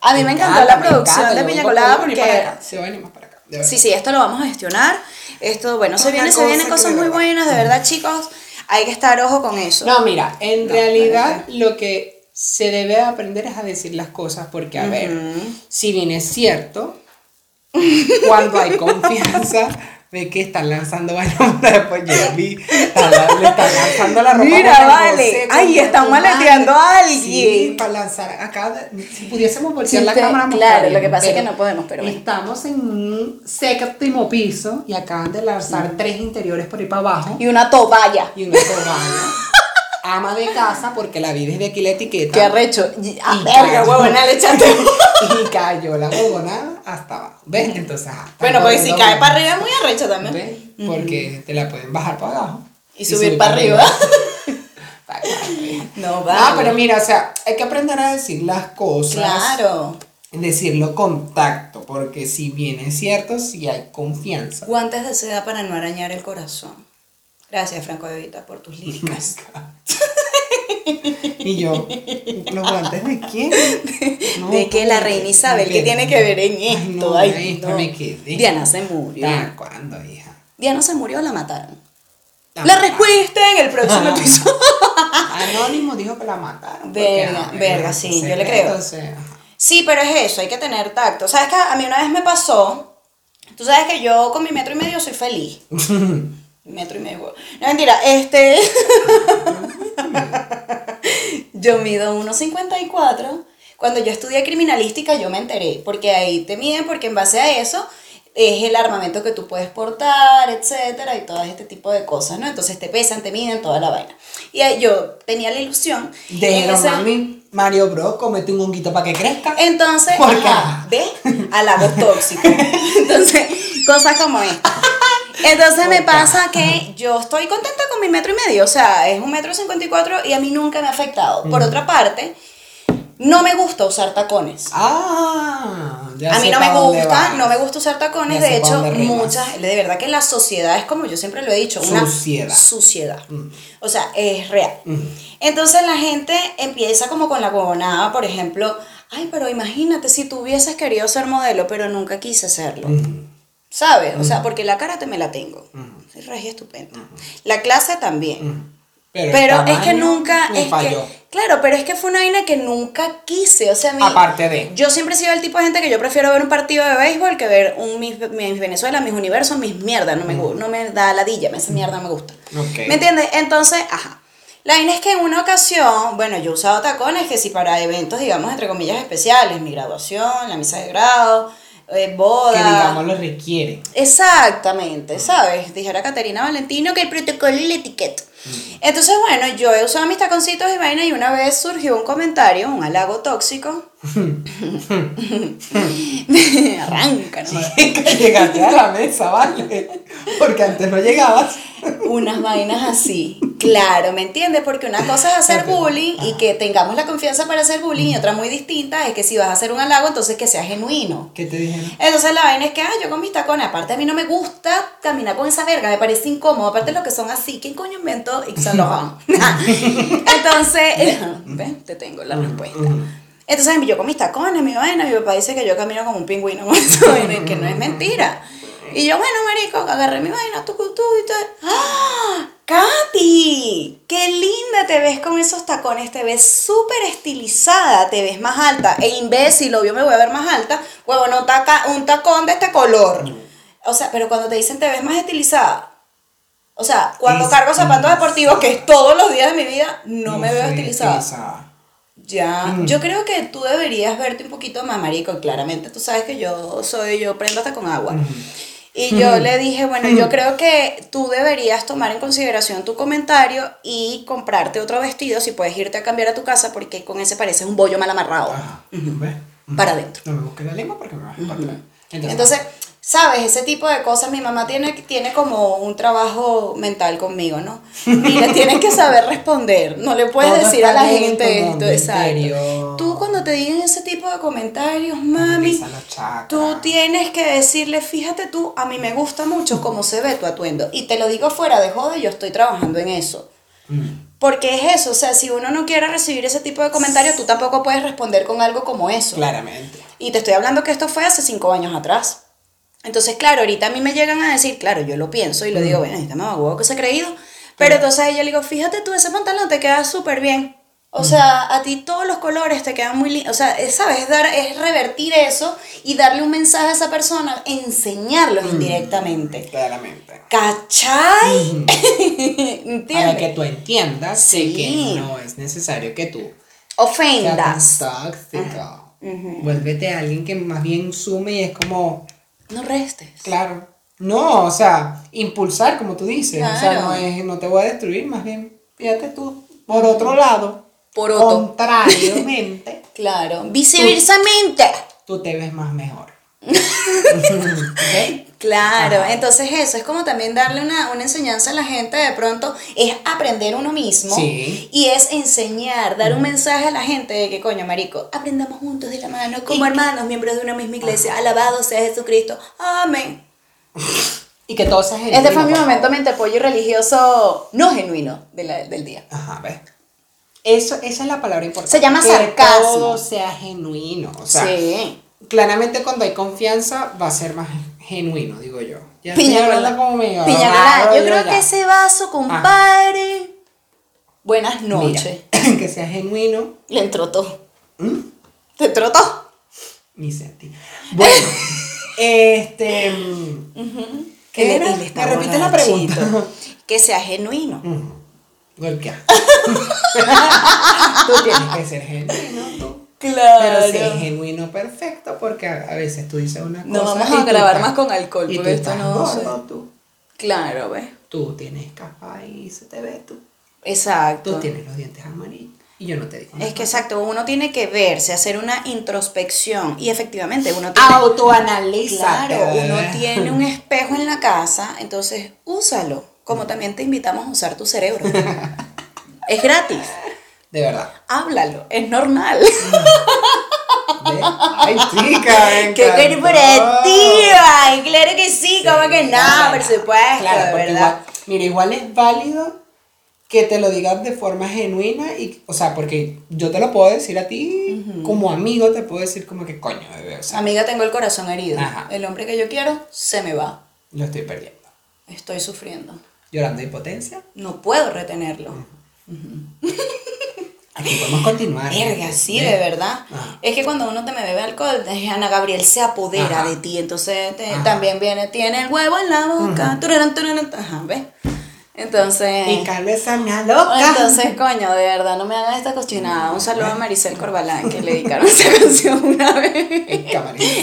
A mí me encantó la producción de Piña Colada porque... acá, Sí, venimos para acá. Sí, sí, esto lo vamos a gestionar. Esto, bueno, se vienen, se vienen cosas muy buenas, de verdad, chicos. Hay que estar ojo con eso. No, mira, en realidad lo que se debe aprender es a decir las cosas porque, a ver, si bien es cierto, cuando hay confianza de que están lanzando balón, después yo vi, están- le están lanzando la ropa. Mira, vale. coño, están maleteando a alguien. Sí, para lanzar acá, si pudiésemos voltear Sí, la cámara. claro, lo que pasa es que no podemos, pero. Estamos en un séptimo piso y acaban de lanzar tres interiores por ahí para abajo Y una toalla. y una toalla. Ama de casa, porque la vi desde aquí la etiqueta. Qué arrecho. Y- Ah, Y verga, cayó. huevona, le echaste. Y cayó la huevonada hasta abajo. ¿Ves? Entonces, ah, Bueno, pues si cae para arriba es muy arrecho también. ¿Ves? Porque te la pueden bajar para abajo. Y subir para arriba. Para. No, No, vale. pero mira, o sea, hay que aprender a decir las cosas. Claro. Decirlo con tacto, porque si bien es cierto, si hay confianza. Guantes de seda para no arañar el corazón. Gracias, Franco de Vita, por tus líricas. Y yo, ¿los guantes de quién? No, de que la reina Isabel, ¿qué tiene que ver en esto? no, Ay, ahí no. me quedé. Diana se murió. ¿Hasta cuándo, hija? Diana se murió o la mataron. La La respuesta en el próximo episodio. Anónimo dijo que la mataron. Verga, ah, verga, sí, yo le creo. sea, Sí, pero es eso, hay que tener tacto. ¿Sabes que A mí una vez me pasó. Tú sabes que yo con mi metro y medio soy feliz. metro y medio. No, mentira, este. yo mido 1,54. Cuando yo estudié criminalística, yo me enteré. Porque ahí te miden, porque en base a eso es el armamento que tú puedes portar, etcétera, y todo este tipo de cosas, ¿no? Entonces te pesan, te miden, toda la vaina. Y ahí yo tenía la ilusión. Dijeron, ese- mami, Mario Bros, comete un honguito para que crezca. entonces, ¿Por qué? ajá, ¿ves? Halagos tóxicos. Entonces, cosas como esta. Entonces me pasa que yo estoy contenta con mi metro y medio, o sea, es un metro cincuenta y cuatro y a mí nunca me ha afectado. Por otra parte, no me gusta usar tacones. Ah, ya A mí no me gusta, no me gusta usar tacones. Ya De hecho, muchas, de verdad que la sociedad es como yo siempre lo he dicho, una Suciedad. suciedad. O sea, es real. Entonces la gente empieza como con la huevonada, por ejemplo, ay, pero imagínate si tú hubieses querido ser modelo, pero nunca quise serlo. ¿Sabes? O sea, porque la cara te me la tengo. Soy regia estupenda. La clase también. Pero, es que nunca, es que, claro, pero es que fue una vaina que nunca quise, o sea, Aparte de. yo siempre he sido el tipo de gente que yo prefiero ver un partido de béisbol que ver un Miss, Miss Venezuela, Miss Universo, Miss mierda, no me, no me da ladilla, esa mierda no me gusta. ¿Me entiendes? Entonces, ajá. La vaina es que en una ocasión, bueno, yo he usado tacones que si para eventos, digamos, entre comillas, especiales, mi graduación, la misa de grado, eh, boda. Que digamos lo requiere. Exactamente, ¿sabes? Dijera Caterina Valentino que el protocolo y la etiqueta. Entonces, bueno, yo he usado mis taconcitos y vaina y una vez surgió un comentario, un halago tóxico. Arranca, ¿no? que llegaste a la mesa, ¿vale? Porque antes no llegabas. Unas vainas así. Claro, ¿me entiendes? Porque una cosa es hacer bullying y que tengamos la confianza para hacer bullying y otra muy distinta es que si vas a hacer un halago, entonces que sea genuino. ¿Qué te dijeron? Entonces la vaina es que, ah, yo con mis tacones, aparte a mí no me gusta caminar con esa verga, me parece incómodo, aparte lo que son así, ¿quién coño inventó Yves Saint Laurent? Entonces, ¿ves? Te tengo la respuesta. Entonces yo con mis tacones, mi vaina, mi papá dice que yo camino como un pingüino que no es mentira. Y yo, bueno, marico, agarré mi vaina, tu, tu, y tal. ¡Ah! ¡Katy! ¡Qué linda te ves con esos tacones! Te ves súper estilizada, te ves más alta. E imbécil, obvio me voy a ver más alta. Huevo, no taca, un tacón de este color. O sea, pero cuando te dicen te ves más estilizada, O sea, cuando cargo zapatos deportivos, que es todos los días de mi vida, no, me veo estilizada. Ya, Mm. yo creo que tú deberías verte un poquito más marico, claramente tú sabes que yo soy, yo prendo hasta con agua. Y yo le dije, bueno, yo creo que tú deberías tomar en consideración tu comentario y comprarte otro vestido si puedes irte a cambiar a tu casa porque con ese pareces un bollo mal amarrado. Ajá. ¿Ves? Para adentro. No me busques la lengua porque me vas a encontrar. Entonces, ¿sabes? Ese tipo de cosas, mi mamá tiene, tiene como un trabajo mental conmigo, ¿no? Mira, tienes que saber responder. No le puedes Todo decir a la gente esto, exacto. Tú cuando te digan ese tipo de comentarios, mami, tú tienes que decirle, fíjate tú, a mí me gusta mucho cómo se ve tu atuendo. Y te lo digo fuera de joda, yo estoy trabajando en eso. Mm. Porque es eso, o sea, si uno no quiere recibir ese tipo de comentarios, tú tampoco puedes responder con algo como eso. Claramente. Y te estoy hablando que esto fue hace cinco años atrás. Entonces, claro, ahorita a mí me llegan a decir, claro, yo lo pienso y lo digo, bueno, este mamagüevo que se ha creído. Pero entonces a ella le digo, fíjate tú, ese pantalón te queda súper bien. O sea, a ti todos los colores te quedan muy lindos. O sea, es, ¿sabes? Es, dar, es revertir eso y darle un mensaje a esa persona, enseñarlo indirectamente. Claramente. ¿Cachai? Para ¿Entiendes? que tú entiendas Sí. que no es necesario que tú Ofendas. tóxico. Vuélvete a alguien que más bien sume y es como, No restes. claro. No, o sea, impulsar, como tú dices. O sea, no, es, no te voy a destruir, más bien, fíjate tú. Por otro lado, Por otro. contrariamente, Claro. Viceversamente. tú te ves más mejor. ¿Ok? Claro, Ajá. entonces eso es como también darle una, una enseñanza a la gente de pronto, es aprender uno mismo Sí. y es enseñar, dar un mensaje a la gente de que coño, marico, aprendamos juntos de la mano como hermanos, miembros de una misma iglesia, alabado sea Jesucristo, amén. Y que todo sea Este genuino, fue mi momento mente pollo religioso no genuino de la- del día. Ajá, ¿ves? Eso, esa es la palabra importante. Se llama que sarcasmo. todo sea genuino. O sea, sí. claramente cuando hay confianza va a ser más genuino, digo yo. Ya Piña colada. como medio Piña colada. Yo creo ya. que ese vaso, compadre. Buenas Mira, noches. que sea genuino. Le entró todo. ¿Mm? ¿Te entró todo? Ni sentí. Bueno, este. ¿Qué era? está Me repite la pregunta. Que sea genuino. Golpea. tú tienes que ser genuino, tú. Claro. Pero ser genuino perfecto, porque a, a veces tú dices una cosa. No vamos a grabar más con alcohol, y porque tú esto estás no se- gordo, tú. Claro, ¿ves? Tú tienes capa y se te ve tú. Exacto. Tú tienes los dientes amarillos. Y yo no te digo. Es que nada. exacto, uno tiene que verse, hacer una introspección y efectivamente uno tiene... Autoanaliza. Claro, uno tiene un espejo en la casa, entonces úsalo, como también te invitamos a usar tu cerebro. es gratis, De verdad. háblalo, es normal. ¿Ves? Ay, chica, me ¡Qué corporativa! Ay, Claro que sí, como que no, Claro, por supuesto, claro, ¿verdad? igual- mira, igual es válido que te lo digas de forma genuina y, o sea, porque yo te lo puedo decir a ti como amigo, te puedo decir como que coño, bebé, o sea, Amiga, tengo el corazón herido. Ajá. El hombre que yo quiero se me va. lo estoy perdiendo. Estoy sufriendo. Llorando de impotencia. No puedo retenerlo. Aquí podemos continuar. Verga, sí, ¿Ves? de verdad. Ajá. Es que cuando uno te me bebe alcohol, Ana Gabriel se apodera Ajá. de ti. Entonces te- Ajá. también viene, tiene el huevo en la boca. tururán, tururán, Ajá, ¿ves? Entonces. Mi cabeza me aloca. Entonces, coño, de verdad, no me hagan esta cochinada. Un saludo a Maricel Corbalán, que le dedicaron esa canción una vez.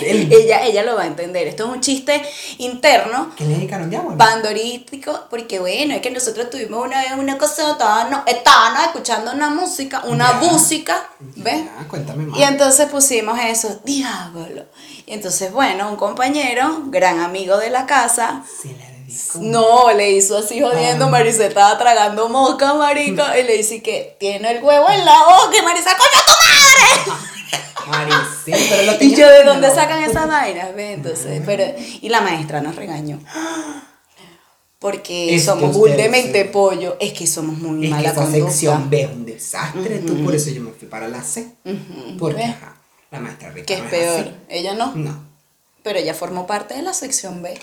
Ella, ella lo va a entender. Esto es un chiste interno, ¿Qué le dedicaron de agua? pandorístico, porque bueno, es que nosotros tuvimos una vez una cosa, estábamos, estábamos escuchando una música, una Ya. música, ¿ves? Cuéntame más. Y entonces pusimos eso, diablo. Y entonces, bueno, un compañero, gran amigo de la casa, la no, le hizo así jodiendo, Ah. Marisa estaba tragando mosca, marica, y le dice que tiene el huevo en la boca, y Marisa, ¡coño tu madre! Maricel, pero lo Y yo, ¿de dónde sacan esas vainas? ¿Ve? Entonces, pero, y la maestra nos regañó. Porque Es que somos sí. pollo, es que somos muy Es que mala esa conducta. sección B es un desastre, tú, por eso yo me fui para la C. Porque, la maestra Rica Que es no peor. así. Ella no, No, pero ella formó parte de la sección B.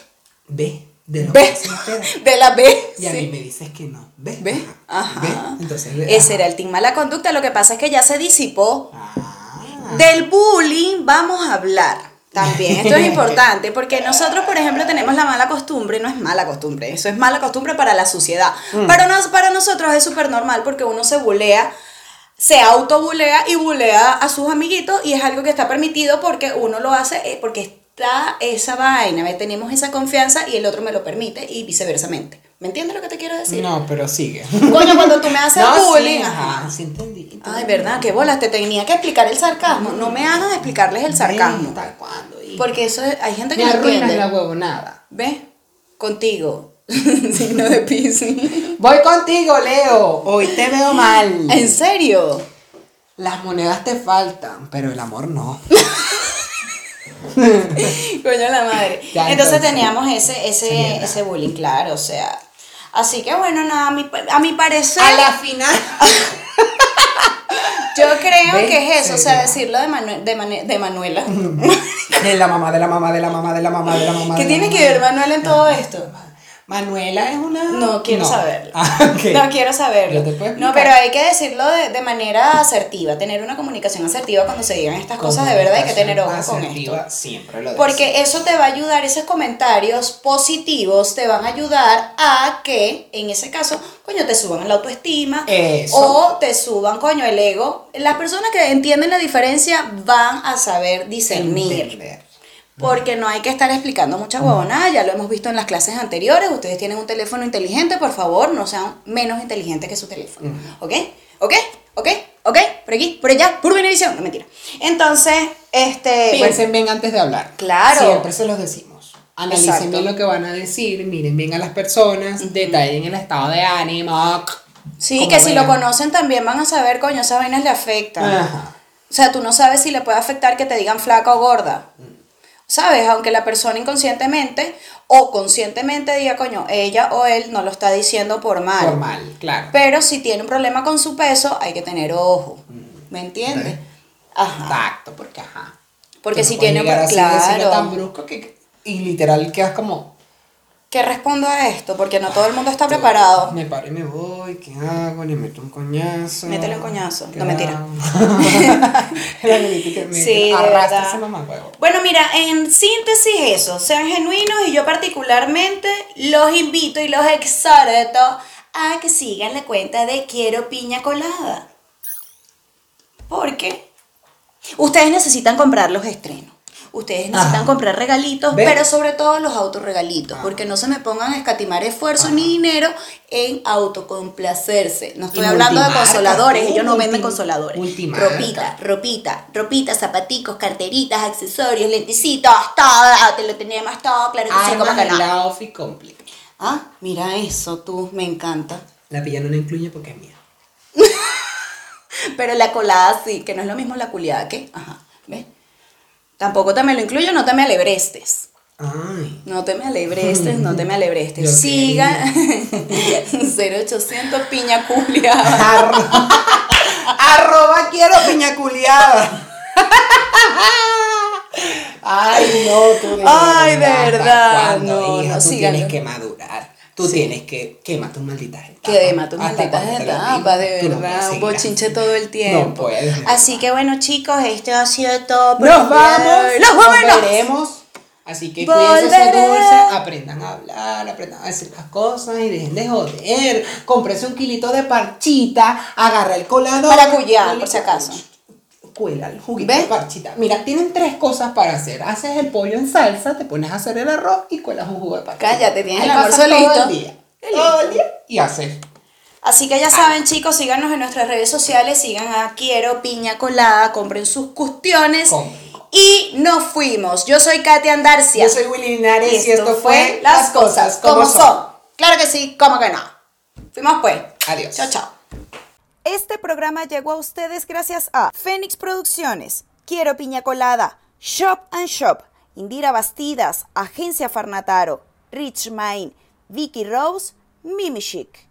B, de lo que. De la B. Y a mí me dices que no, B. ¿Ve? Ajá. Entonces, Ese ajá. era el team mala conducta, lo que pasa es que ya se disipó. Ah, Del bullying vamos a hablar. También, esto es importante, porque nosotros, por ejemplo, tenemos la mala costumbre, no es mala costumbre, eso es mala costumbre para la sociedad. Para, nos, para nosotros es súper normal porque uno se bulea, se autobulea y bulea a sus amiguitos y es algo que está permitido porque uno lo hace eh, porque está esa vaina, ¿ve? tenemos esa confianza y el otro me lo permite y viceversamente. ¿Me entiendes lo que te quiero decir? No, pero sigue. Coño, cuando tú me haces No, bullying, sí, ajá. sí entendí. Ay, verdad, qué bolas, te tenía que explicar el sarcasmo. No me hagas explicarles el sarcasmo. ¿Hasta cuándo? Porque eso es- hay gente que me no entiende. la huevonada. ¿Ves? Contigo. Signo de Piscis. Voy contigo, Leo. Hoy te veo mal. ¿En serio? Las monedas te faltan, pero el amor no. Coño la madre. Ya, entonces, entonces, teníamos ese, ese, ese bullying, claro, o sea. Así que bueno, nada, a mi, a mi parecer, A la final. yo creo ¿Ves? que es eso, o sea, decirlo de, Manu- de, Mane- de Manuela. De la mamá, de la mamá, de la mamá, de la mamá, de la mamá. ¿Qué tiene que ver Manuela en todo esto? Manuela es una. No quiero saberlo. Ah. No quiero saberlo. No, pero hay que decirlo de, de manera asertiva, tener una comunicación asertiva cuando se digan estas cosas, de verdad hay que tener ojo con esto. Siempre lo Porque eso te va a ayudar, esos comentarios positivos te van a ayudar a que, en ese caso, coño, te suban la autoestima Eso. o te suban, coño, el ego. Las personas que entienden la diferencia van a saber discernir. Entender. Porque no hay que estar explicando mucha huevonada, ya lo hemos visto en las clases anteriores. Ustedes tienen un teléfono inteligente, por favor, no sean menos inteligentes que su teléfono. ¿Ok? ¿Ok? ¿Ok? ¿Ok? Por aquí, por allá, por Venevisión. No, mentira. Entonces, este. bueno, Piensen bien antes de hablar. Claro. Siempre se los decimos. Analicen Exacto. bien lo que van a decir, miren bien a las personas, detallen el estado de ánimo. sí, que si lo conocen también van a saber, coño, esas vainas le afectan. Ajá. O sea, tú no sabes si le puede afectar que te digan flaca o gorda. ¿Sabes? Aunque la persona inconscientemente o conscientemente diga, coño, ella o él no lo está diciendo por mal. Formal, claro. Pero si tiene un problema con su peso, hay que tener ojo. ¿Me entiendes? Sí. Ajá. Exacto, porque ajá. Porque Tú si no tiene decirlo claro. tan brusco que y literal quedas como ¿Qué respondo a esto? Porque no todo el mundo está preparado. Me paro y me voy, ¿qué hago? Le meto un coñazo. Métele un coñazo. ¿Qué No, mentira. La que me Sí, arrastra. Bueno, mira, en síntesis eso, sean genuinos y yo particularmente los invito y los exhorto a que sigan la cuenta de Quiero Piña Colada. Porque ustedes necesitan comprar los estrenos. Ustedes necesitan Ajá. comprar regalitos, ¿Ve? pero sobre todo los autorregalitos, porque no se me pongan a escatimar esfuerzo ni dinero en autocomplacerse. No estoy Y hablando de consoladores, ellos no venden consoladores. multimarca. Ropita, ropita, ropita, zapaticos, carteritas, accesorios, lentecitos, todo, te lo tenemos todo, claro que sí, como que no. outfit complete. Ah, mira eso, tú, me encanta. La pilla no la incluye porque es mía. Pero la colada sí, que no es lo mismo la culiada que, ajá, ¿ves? Tampoco te me lo incluyo, no te me alebrestes. Ay. No te me alebrestes, no te me Yo alebrestes. Siga 0800 piña culia. Arro- Arroba quiero piña culiada. Ay, no, tú de Ay, de ¿hasta verdad, no, hija? no, tú tienes que Tú tienes que quemar tus malditas etapas. Quema tus ¿Hasta malditas etapas, de no verdad, un seguir bochinche todo el tiempo. No puedes. de Así que bueno, chicos, esto ha sido todo. por Nos vamos. ¡Nos vamos! veremos. Así que cuídense, dulces, aprendan a hablar, aprendan a decir las cosas y dejen de joder. Cómprese un kilito de parchita, agarra el colador. Maracuyá, por si acaso. Cuela el juguito ¿Ves? de parchita. Mira, tienen tres cosas para hacer. Haces el pollo en salsa, te pones a hacer el arroz y cuelas un jugo de parchita. Cállate, tienes el almuerzo listo. Todo el día. Todo el día y haces. Así que ya saben, chicos, síganos en nuestras redes sociales, sigan a Quiero Piña Colada, compren sus cuestiones. Compren. Y nos fuimos. Yo soy Katia Andarcia. Yo soy Willy Linares y esto fue Las cosas como son. Claro que sí, como que no. Fuimos pues. Adiós. Chao, chao. Este programa llegó a ustedes gracias a Fénix Producciones, Quiero Piña Colada, Shop and Shop, Indira Bastidas, Agencia Farnataro, Rich Mine, Vicky Rose, Mimi Chic.